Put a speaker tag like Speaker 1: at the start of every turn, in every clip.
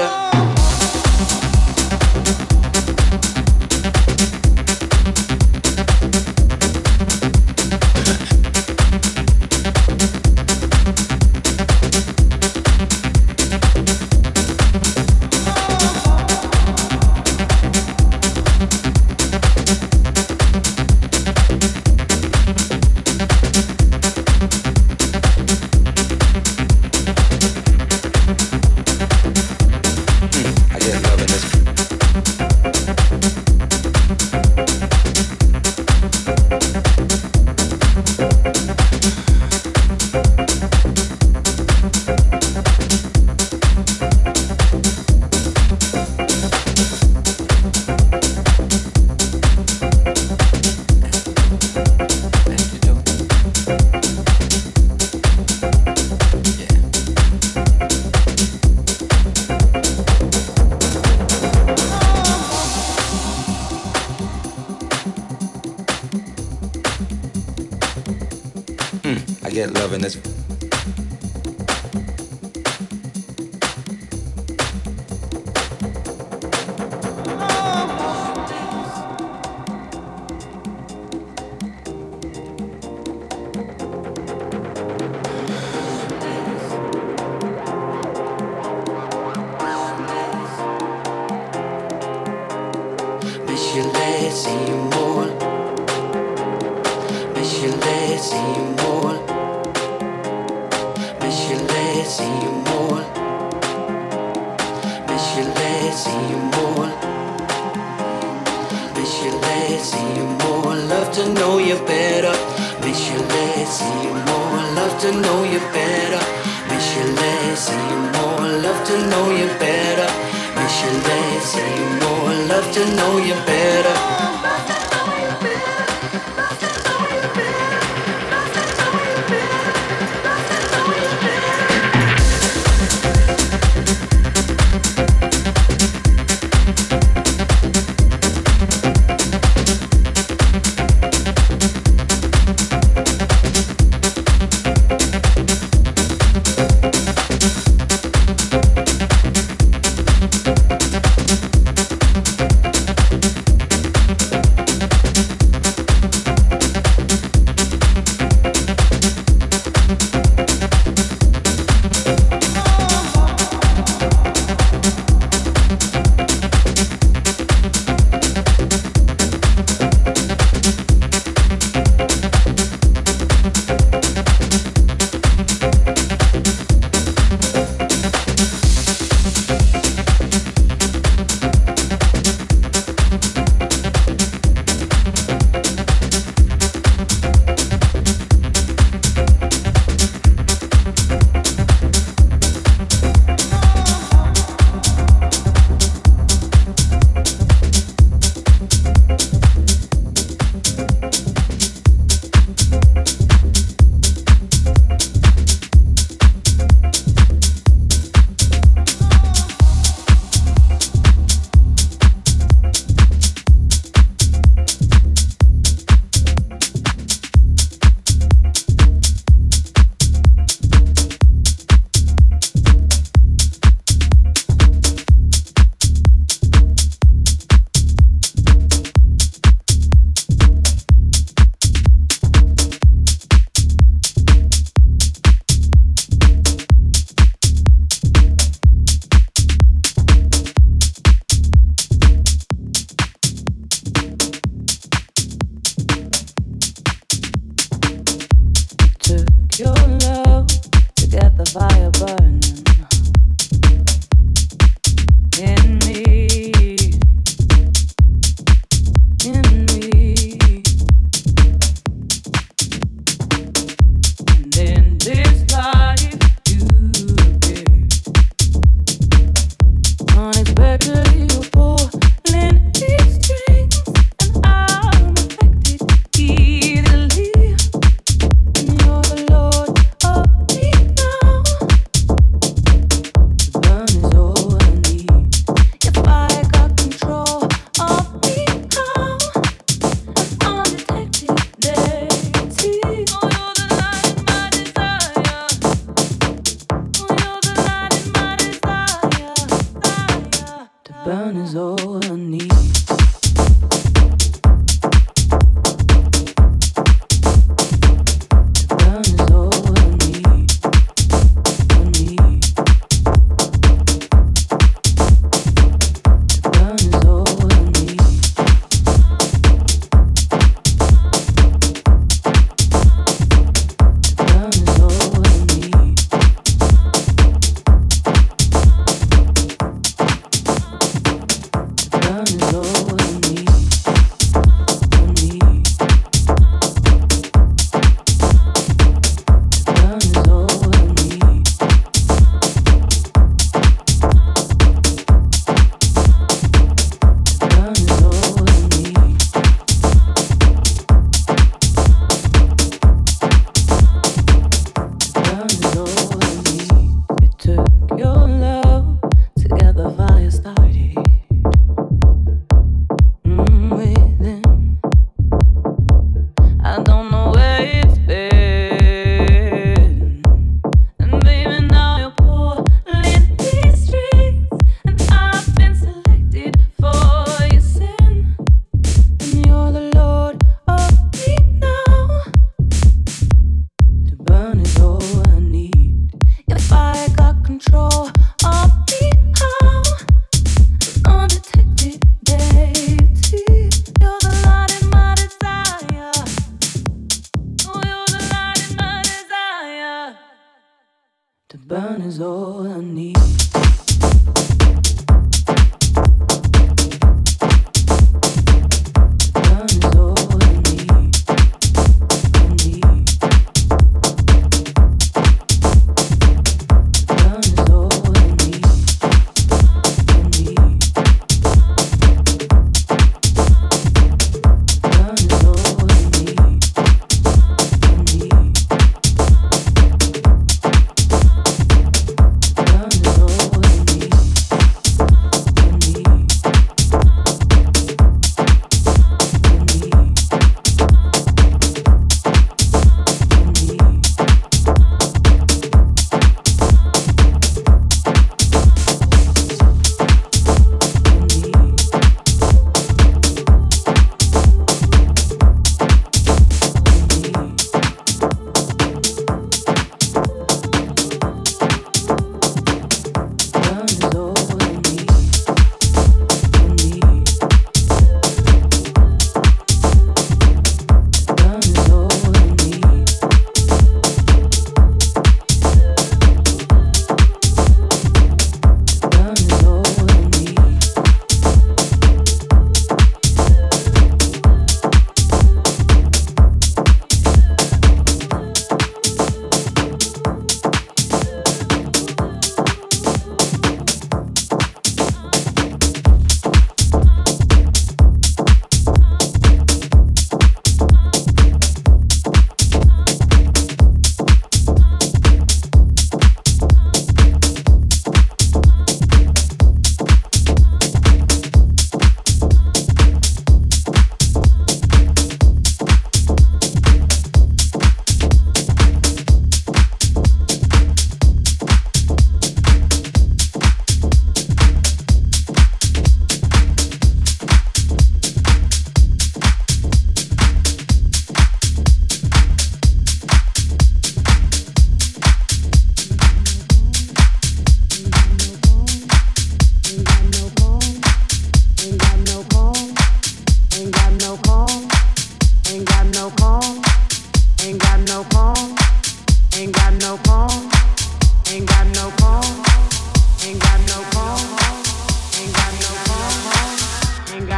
Speaker 1: you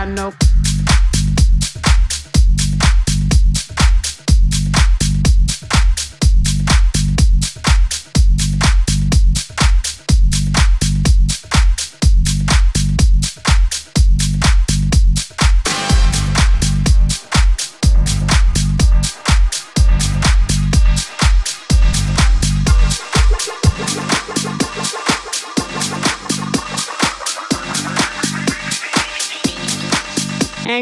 Speaker 1: I
Speaker 2: know.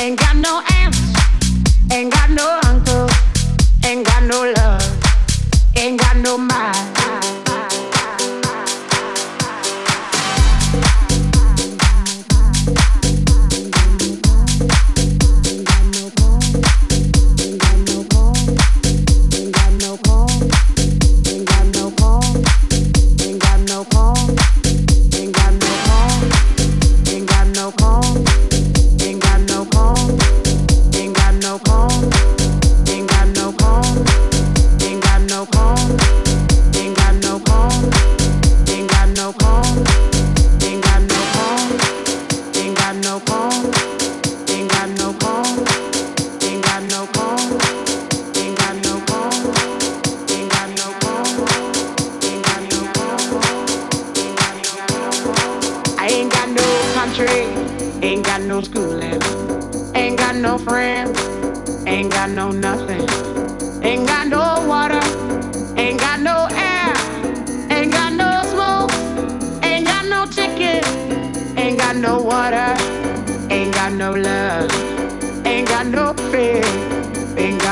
Speaker 3: ain't got no aunts. Ain't got no uncle, ain't got no love, ain't got no mind.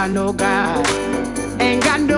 Speaker 3: No God, ain't got no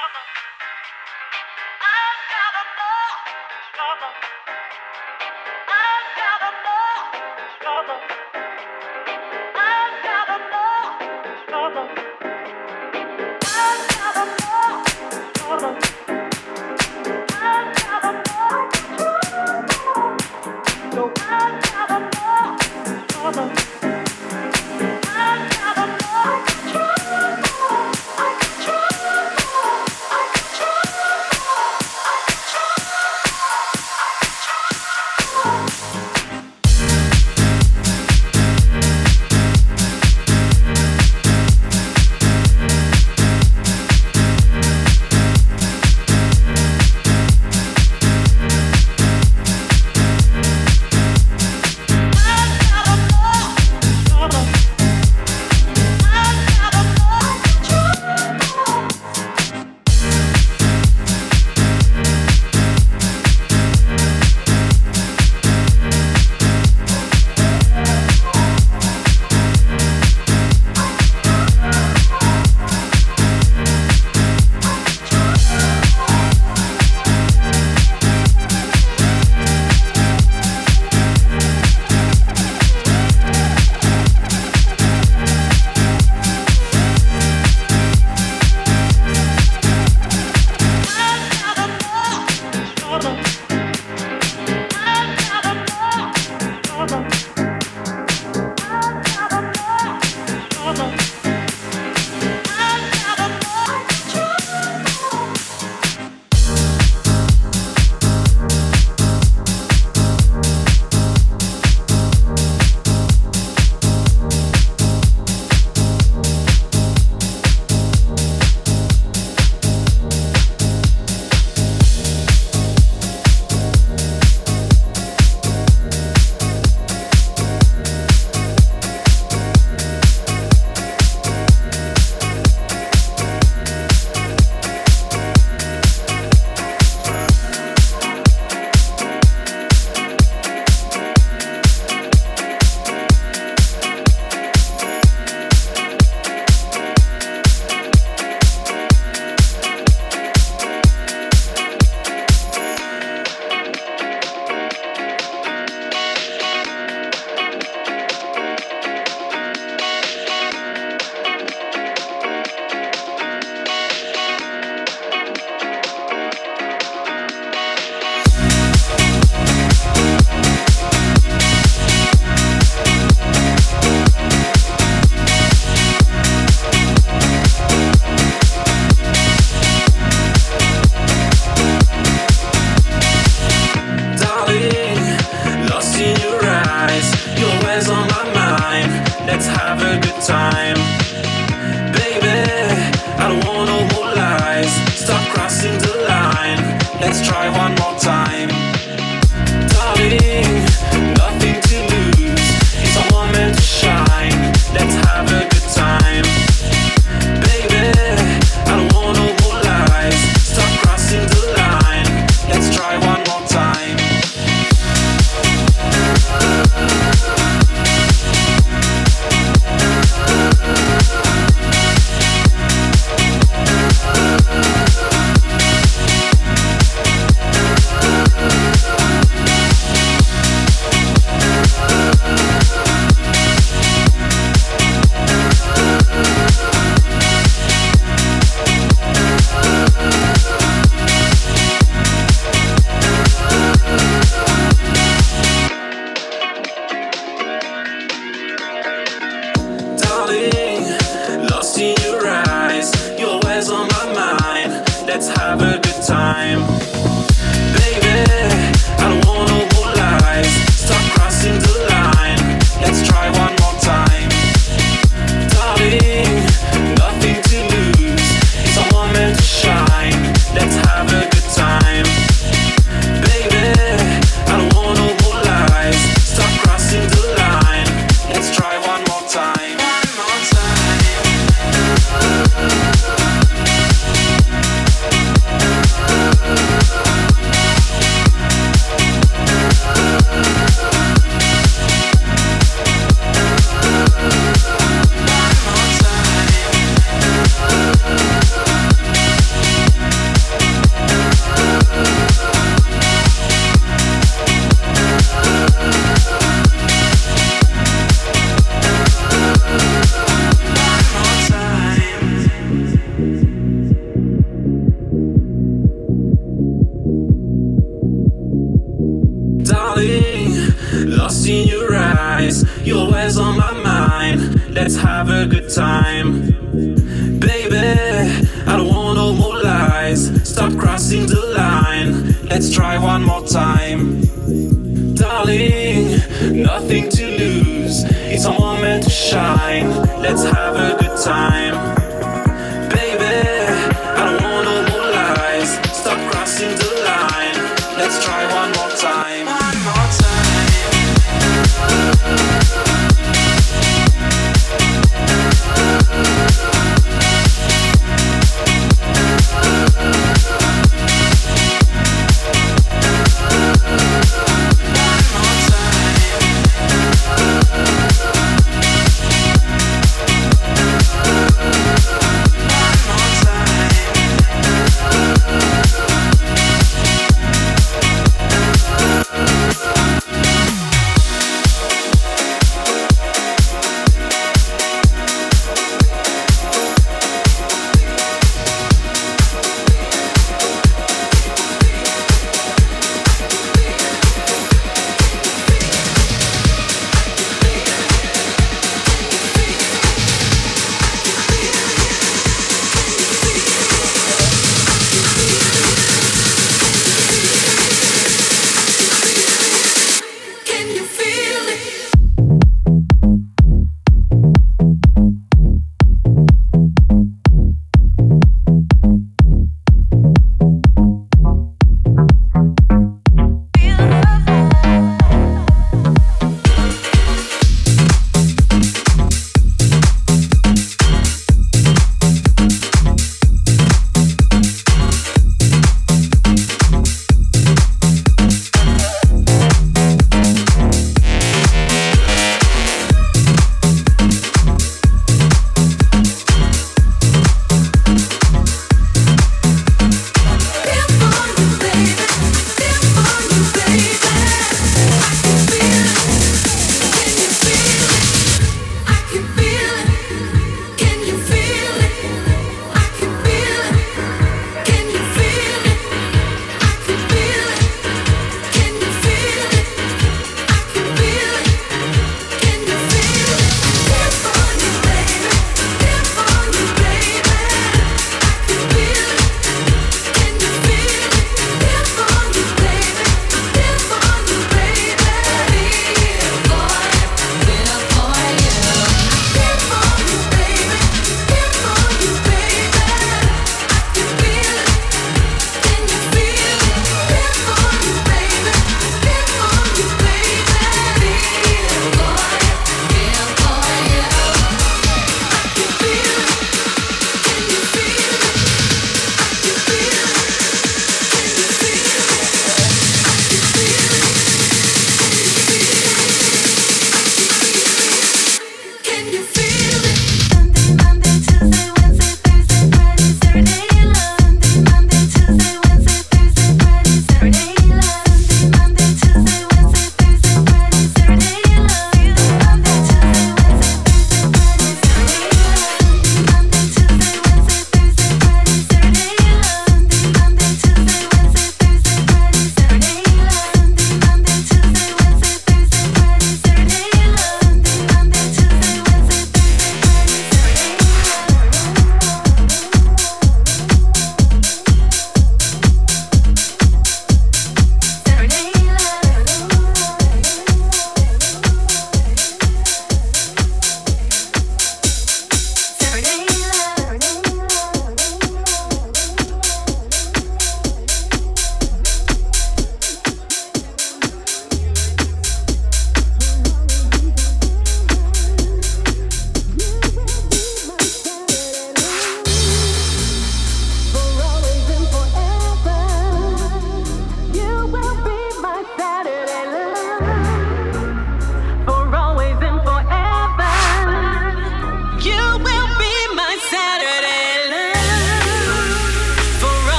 Speaker 4: nada.